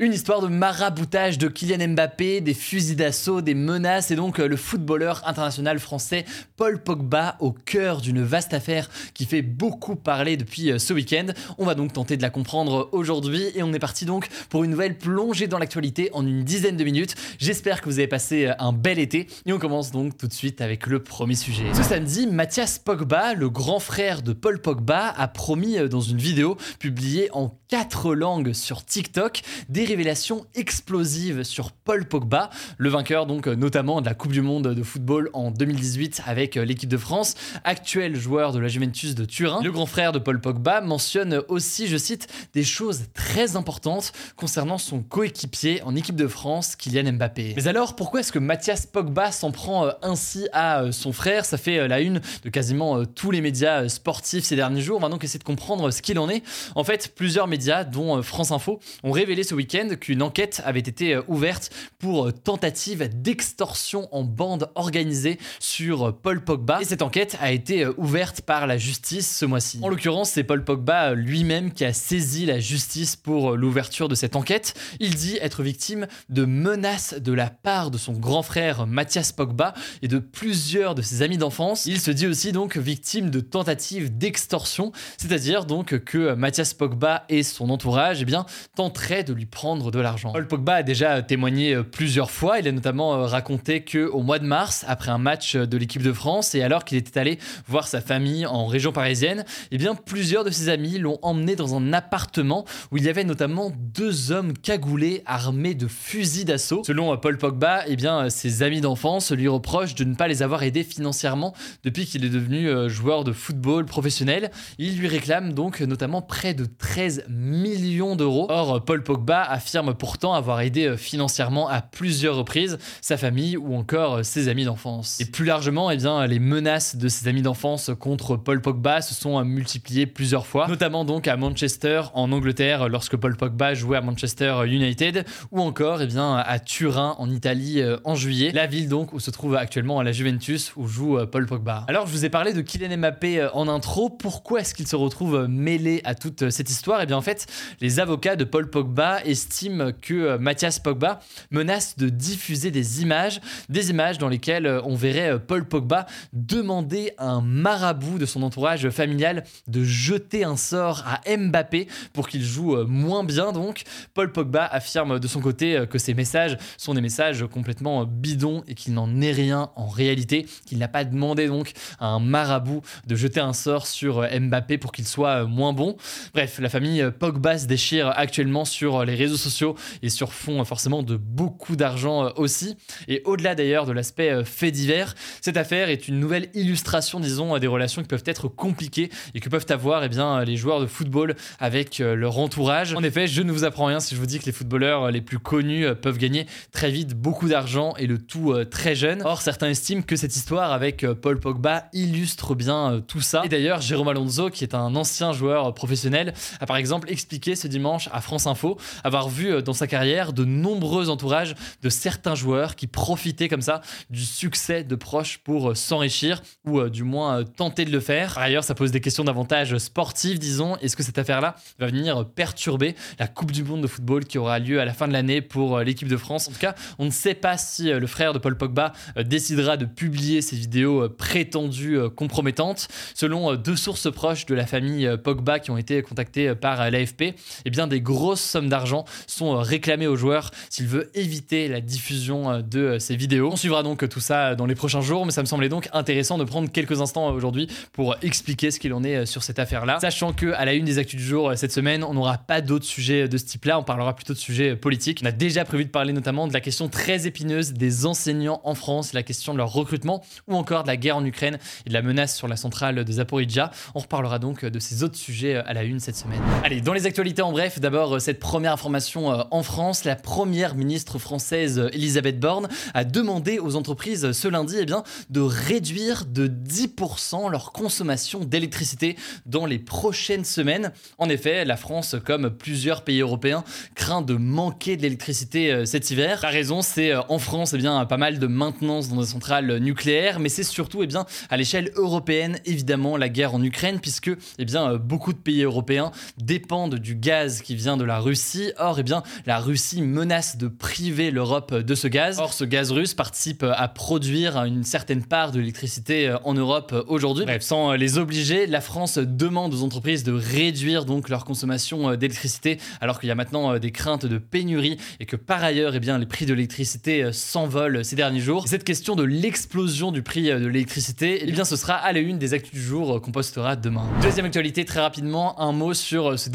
Une histoire de maraboutage de Kylian Mbappé, des fusils d'assaut, des menaces et donc euh, le footballeur international français Paul Pogba au cœur d'une vaste affaire qui fait beaucoup parler depuis euh, ce week-end. On va donc tenter de la comprendre aujourd'hui et on est parti donc pour une nouvelle plongée dans l'actualité en une dizaine de minutes. J'espère que vous avez passé euh, un bel été et on commence donc tout de suite avec le premier sujet. Ce samedi, Mathias Pogba, le grand frère de Paul Pogba, a promis dans une vidéo publiée en quatre langues sur TikTok des révélations explosives sur Paul Pogba, le vainqueur donc notamment de la Coupe du Monde de football en 2018 avec l'équipe de France, actuel joueur de la Juventus de Turin. Le grand frère de Paul Pogba mentionne aussi, je cite, des choses très importantes concernant son coéquipier en équipe de France, Kylian Mbappé. Mais alors, pourquoi est-ce que Mathias Pogba s'en prend euh, ainsi à euh, son frère? Ça fait euh, la une de quasiment tous les médias sportifs ces derniers jours. On va donc essayer de comprendre ce qu'il en est. En fait, plusieurs médias dont euh, France Info, ont révélé ce week-end qu'une enquête avait été euh, ouverte pour euh, tentative d'extorsion en bande organisée sur Paul Pogba. Et cette enquête a été ouverte par la justice ce mois-ci. En l'occurrence, c'est Paul Pogba lui-même qui a saisi la justice pour l'ouverture de cette enquête. Il dit être victime de menaces de la part de son grand frère Mathias Pogba et de plusieurs de ses amis d'enfance. Il se dit aussi donc victime de tentatives d'extorsion, c'est-à-dire donc que Mathias Pogba et son entourage eh bien, tenterait de lui prendre de l'argent. Paul Pogba a déjà témoigné euh, plusieurs fois. Il a notamment euh, raconté que au mois de mars, après un match de l'équipe de France et alors qu'il était allé voir sa famille en région parisienne, eh bien, plusieurs de ses amis l'ont emmené dans un appartement où il y avait notamment deux hommes cagoulés armés de fusils d'assaut. Selon euh, Paul Pogba, eh bien, ses amis d'enfance lui reprochent de ne pas les avoir aidés financièrement depuis qu'il est devenu joueur de football professionnel. Il lui réclame donc notamment près de 13 millions d'euros. Or, Paul Pogba affirme pourtant avoir aidé euh, financièrement à plusieurs reprises sa famille ou encore euh, ses amis d'enfance. Et plus largement, eh bien, les menaces de ses amis d'enfance contre Paul Pogba se sont euh, multipliées plusieurs fois, notamment donc à Manchester en Angleterre lorsque Paul Pogba jouait à Manchester United ou encore eh bien, à Turin en Italie en juillet, la ville donc où se trouve actuellement la Juventus où joue Paul Pogba. Alors je vous ai parlé de Kylian Mbappé en intro, pourquoi est-ce qu'il se retrouve mêlé à toute cette histoire? Eh bien en fait, les avocats de Paul Pogba estiment que euh, Mathias Pogba menace de diffuser des images, des images dans lesquelles euh, on verrait euh, Paul Pogba demander à un marabout de son entourage familial de jeter un sort à Mbappé pour qu'il joue moins bien. Donc, Paul Pogba affirme de son côté que ces messages sont des messages complètement bidons et qu'il n'en est rien en réalité, qu'il n'a pas demandé donc à un marabout de jeter un sort sur Mbappé pour qu'il soit moins bon. Bref, la famille Pogba se déchire actuellement sur les réseaux sociaux et sur fond forcément de beaucoup d'argent euh, aussi. Et au-delà d'ailleurs de l'aspect euh, fait divers, cette affaire est une nouvelle illustration, disons, des relations qui peuvent être compliquées et que peuvent avoir eh bien, les joueurs de football avec euh, leur entourage. En effet, je ne vous apprends rien si je vous dis que les footballeurs les plus connus peuvent gagner très vite beaucoup d'argent et le tout très jeune. Or, certains estiment que cette histoire avec Paul Pogba illustre bien tout ça. Et d'ailleurs, Jérôme Alonso, qui est un ancien joueur professionnel, a par exemple expliqué ce dimanche à France Info avoir vu euh, dans sa carrière de nombreux entourages de certains joueurs qui profitaient comme ça du succès de proches pour euh, s'enrichir ou euh, du moins tenter de le faire. Par ailleurs, ça pose des questions davantage sportives, disons. Est-ce que cette affaire-là va venir perturber la Coupe du Monde de football qui aura lieu à la fin de l'année pour l'équipe de France? En tout cas, on ne sait pas si le frère de Paul Pogba décidera de publier ces vidéos prétendues compromettantes. Selon deux sources proches de la famille Pogba qui ont été contactées par l'AFP, eh bien des grosses sommes d'argent sont réclamés aux joueurs s'il veut éviter la diffusion de ces vidéos. On suivra donc tout ça dans les prochains jours, mais ça me semblait donc intéressant de prendre quelques instants aujourd'hui pour expliquer ce qu'il en est sur cette affaire-là. Sachant que à la une des actus du jour cette semaine, on n'aura pas d'autres sujets de ce type-là, on parlera plutôt de sujets politiques. On a déjà prévu de parler notamment de la question très épineuse des enseignants en France, la question de leur recrutement ou encore de la guerre en Ukraine et de la menace sur la centrale de Zaporizhia. On reparlera donc de ces autres sujets à la une cette semaine. Allez, dans les actualités en bref, d'abord cette première information euh, en France, la première ministre française Elisabeth Borne a demandé aux entreprises ce lundi eh bien, de réduire de 10% leur consommation d'électricité dans les prochaines semaines. En effet, la France, comme plusieurs pays européens, craint de manquer d'électricité euh, cet hiver. La raison, c'est euh, en France, eh bien, pas mal de maintenance dans des centrales nucléaires, mais c'est surtout eh bien, à l'échelle européenne, évidemment, la guerre en Ukraine, puisque bien, beaucoup de pays européens dépendent du gaz qui vient de la Russie. Or, eh bien, la Russie menace de priver l'Europe de ce gaz. Or, ce gaz russe participe à produire une certaine part de l'électricité euh, en Europe aujourd'hui. Bref, sans les obliger, la France demande aux entreprises de réduire donc leur consommation d'électricité, alors qu'il y a maintenant des craintes de pénurie et que par ailleurs, eh bien, les prix de l'électricité s'envolent ces derniers jours. cette question de l'explosion du prix de l'électricité, eh bien, ce sera à la une des actus du jour qu'on postera demain. Deuxième actualité, très rapidement, un mot sur ce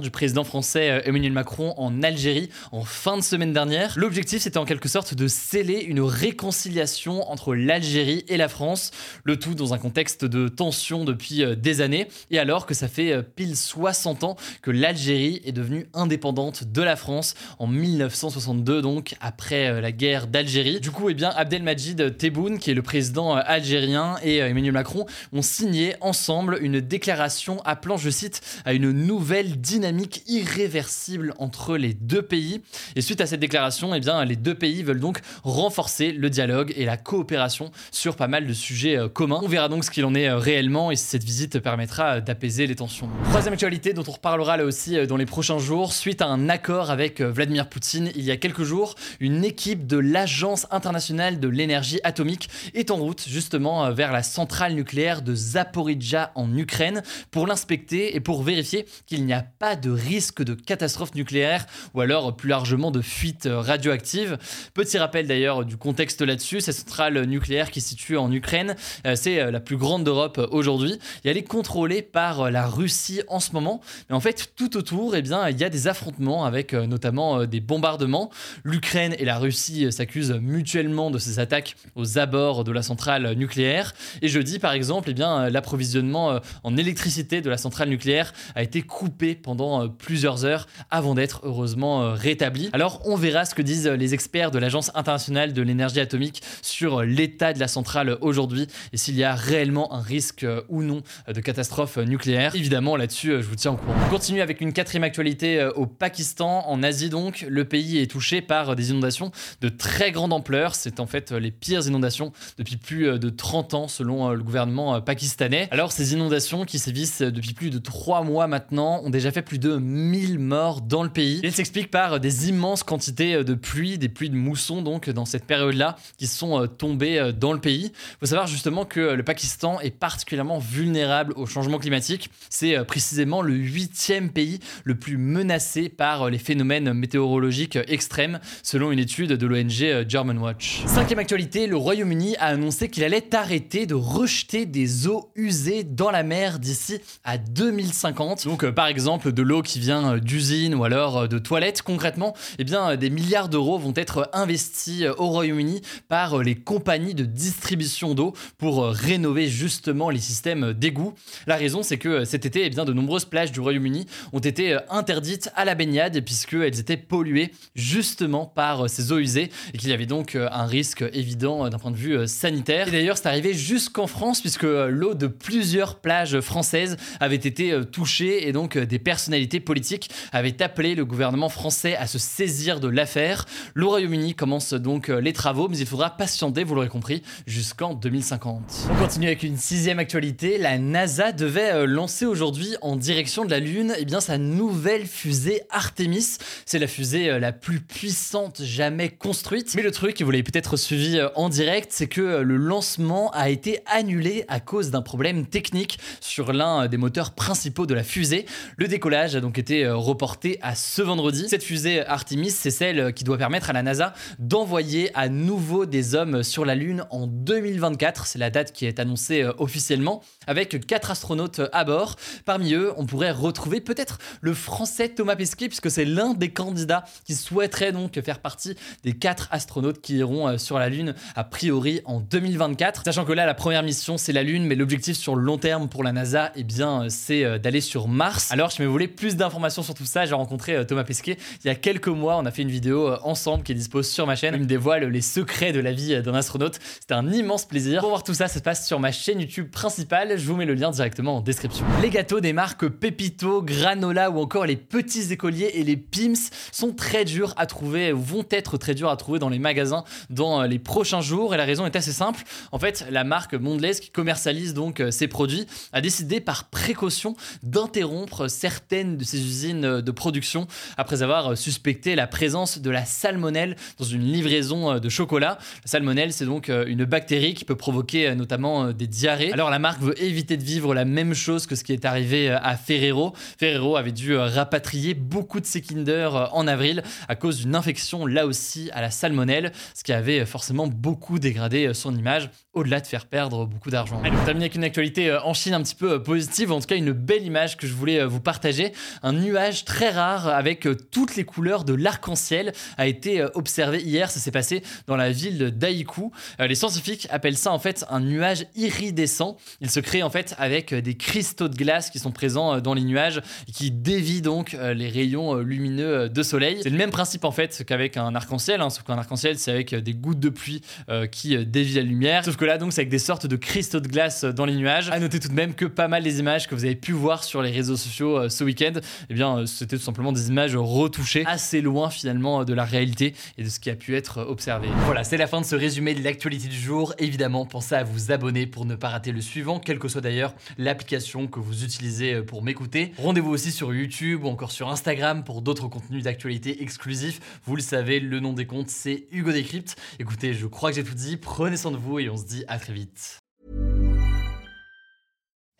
du président français Emmanuel Macron en Algérie en fin de semaine dernière. L'objectif, c'était en quelque sorte de sceller une réconciliation entre l'Algérie et la France, le tout dans un contexte de tension depuis des années, et alors que ça fait pile 60 ans que l'Algérie est devenue indépendante de la France en 1962, donc après euh, la guerre d'Algérie. Du coup, eh bien, Abdelmajid Tebboune, qui est le président euh, algérien, et euh, Emmanuel Macron ont signé ensemble une déclaration appelant, je cite, à une nouvelle dynamique irréversible entre les deux pays. Et suite à cette déclaration, eh bien, les deux pays veulent donc renforcer le dialogue et la coopération sur pas mal de sujets communs. On verra donc ce qu'il en est réellement et si cette visite permettra d'apaiser les tensions. Troisième actualité dont on reparlera là aussi dans les prochains jours, suite à un accord avec Vladimir Poutine il y a quelques jours, une équipe de l'Agence internationale de l'énergie atomique est en route justement vers la centrale nucléaire de Zaporizhia en Ukraine pour l'inspecter et pour vérifier qu'il n'y a pas de risque de catastrophe nucléaire ou alors plus largement de fuite radioactive. Petit rappel d'ailleurs du contexte là-dessus, cette centrale nucléaire qui est située en Ukraine, euh, c'est la plus grande d'Europe aujourd'hui et elle est contrôlée par la Russie en ce moment. Mais en fait, tout autour, eh bien, il y a des affrontements avec euh, notamment euh, des bombardements. L'Ukraine et la Russie s'accusent mutuellement de ces attaques aux abords de la centrale nucléaire. Et jeudi, par exemple, eh l'approvisionnement en électricité de la centrale nucléaire a été coupé pendant plusieurs heures avant d'être heureusement rétabli. Alors, on verra ce que disent les experts de l'Agence internationale de l'énergie atomique sur l'état de la centrale aujourd'hui et s'il y a réellement un risque ou non de catastrophe nucléaire. Évidemment, là-dessus, je vous tiens au courant. On continue avec une quatrième actualité au Pakistan, en Asie donc. Le pays est touché par des inondations de très grande ampleur. C'est en fait les pires inondations depuis plus de 30 ans selon le gouvernement pakistanais. Alors ces inondations qui sévissent depuis plus de 3 mois maintenant ont déjà fait plus de 1000 morts dans le pays. Elles s'expliquent par des immenses quantités de pluie, des pluies de mousson donc dans cette période-là qui sont tombées dans le pays. Il faut savoir justement que le Pakistan est particulièrement vulnérable au changement climatique. C'est précisément le huitième pays le plus menacé par les phénomènes météorologiques extrêmes, selon une étude de l'ONG Germanwatch. Cinquième actualité, le Royaume-Uni a annoncé qu'il allait arrêter de rejeter des eaux usées dans la mer d'ici à 2050. Donc, par exemple, de l'eau qui vient d'usines ou alors de toilettes. Concrètement, eh bien, des milliards d'euros vont être investis au Royaume-Uni par les compagnies de distribution d'eau pour rénover justement les systèmes d'égouts. La raison, c'est que cet été, eh bien, de nombreuses plages du Royaume-Uni ont été interdites à la baignade puisqu'elles étaient polluées justement par ces eaux usées et qu'il y avait donc un risque évident d'un point de vue sanitaire. Et d'ailleurs, c'est arrivé jusqu'en France puisque l'eau de plusieurs plages françaises avait été touchée et donc des personnalités politiques avaient appelé le gouvernement français à se saisir de l'affaire. Le Royaume-Uni commence donc les travaux, mais il faudra patienter, vous l'aurez compris, jusqu'en 2050. On continue avec une sixième actualité. La NASA devait lancer aujourd'hui en direction de la Lune eh bien, sa nouvelle fusée Artemis. C'est la fusée la plus puissante jamais construite. Mais le truc, vous l'avez peut-être suivi en direct, c'est que le lancement a été annulé à cause d'un problème technique sur l'un des moteurs principaux de la fusée. Le décollage a donc été reporté à ce vendredi. Cette fusée Artemis, c'est celle qui doit permettre à la NASA d'envoyer à nouveau des hommes sur la Lune en 2024. C'est la date qui est annoncée euh, officiellement, avec quatre astronautes à bord. Parmi eux, on pourrait retrouver peut-être le français Thomas Pesquet, puisque c'est l'un des candidats qui souhaiterait donc faire partie des quatre astronautes qui iront euh, sur la Lune, a priori en 2024. Sachant que là, la première mission, c'est la Lune, mais l'objectif sur le long terme pour la NASA, eh bien, euh, c'est d'aller sur Mars. Si vous voulez plus d'informations sur tout ça, j'ai rencontré Thomas Pesquet il y a quelques mois. On a fait une vidéo ensemble qui est dispose sur ma chaîne. Il me dévoile les secrets de la vie d'un astronaute. C'était un immense plaisir. Pour voir tout ça, ça se passe sur ma chaîne YouTube principale. Je vous mets le lien directement en description. Les gâteaux des marques Pepito, Granola ou encore les petits écoliers et les Pims sont très durs à trouver, vont être très durs à trouver dans les magasins dans les prochains jours. Et la raison est assez simple. En fait, la marque Mondelez qui commercialise donc ces produits a décidé par précaution d'interrompre certaines de ses usines de production après avoir suspecté la présence de la salmonelle dans une livraison de chocolat. La salmonelle, c'est donc une bactérie qui peut provoquer euh, notamment euh, des diarrhées. Alors la marque veut éviter de vivre la même chose que ce qui est arrivé euh, à Ferrero. Ferrero avait dû rapatrier beaucoup de ses Kinder en avril à cause d'une infection là aussi à la salmonelle, ce qui avait forcément beaucoup dégradé son image, au-delà de faire perdre beaucoup d'argent. On termine avec une actualité en Chine un petit peu positive, en tout cas une belle image que je voulais vous partager. Un nuage très rare avec toutes les couleurs de l'arc-en-ciel a été observé hier, ça s'est passé dans la ville d'Aikou. Les scientifiques appellent ça en fait un nuage iridescent. Il se crée en fait avec euh, des cristaux de glace qui sont présents euh, dans les nuages et qui dévient donc euh, les rayons lumineux de soleil. C'est le même principe en fait qu'avec un arc-en-ciel, hein, sauf qu'un arc-en-ciel c'est avec des gouttes de pluie qui dévient la lumière. Sauf que là donc c'est avec des sortes de cristaux de glace dans les nuages. À noter tout de même que pas mal des images que vous avez pu voir sur les réseaux sociaux ce week-end, eh bien c'était tout simplement des images retouchées assez loin finalement de la réalité et de ce qui a pu être observé. Voilà, c'est la fin de ce résumé de l'actualité du jour. Évidemment, pensez à vous abonner pour ne pas rater le suivant, quelle que soit d'ailleurs l'application que vous utilisez pour m'écouter. Rendez-vous aussi sur YouTube ou encore sur Instagram pour d'autres contenus d'actualité exclusifs. Vous le savez, le nom des comptes, c'est Hugo Décrypte. Écoutez, je crois que j'ai tout dit. Prenez soin de vous et on se dit à très vite.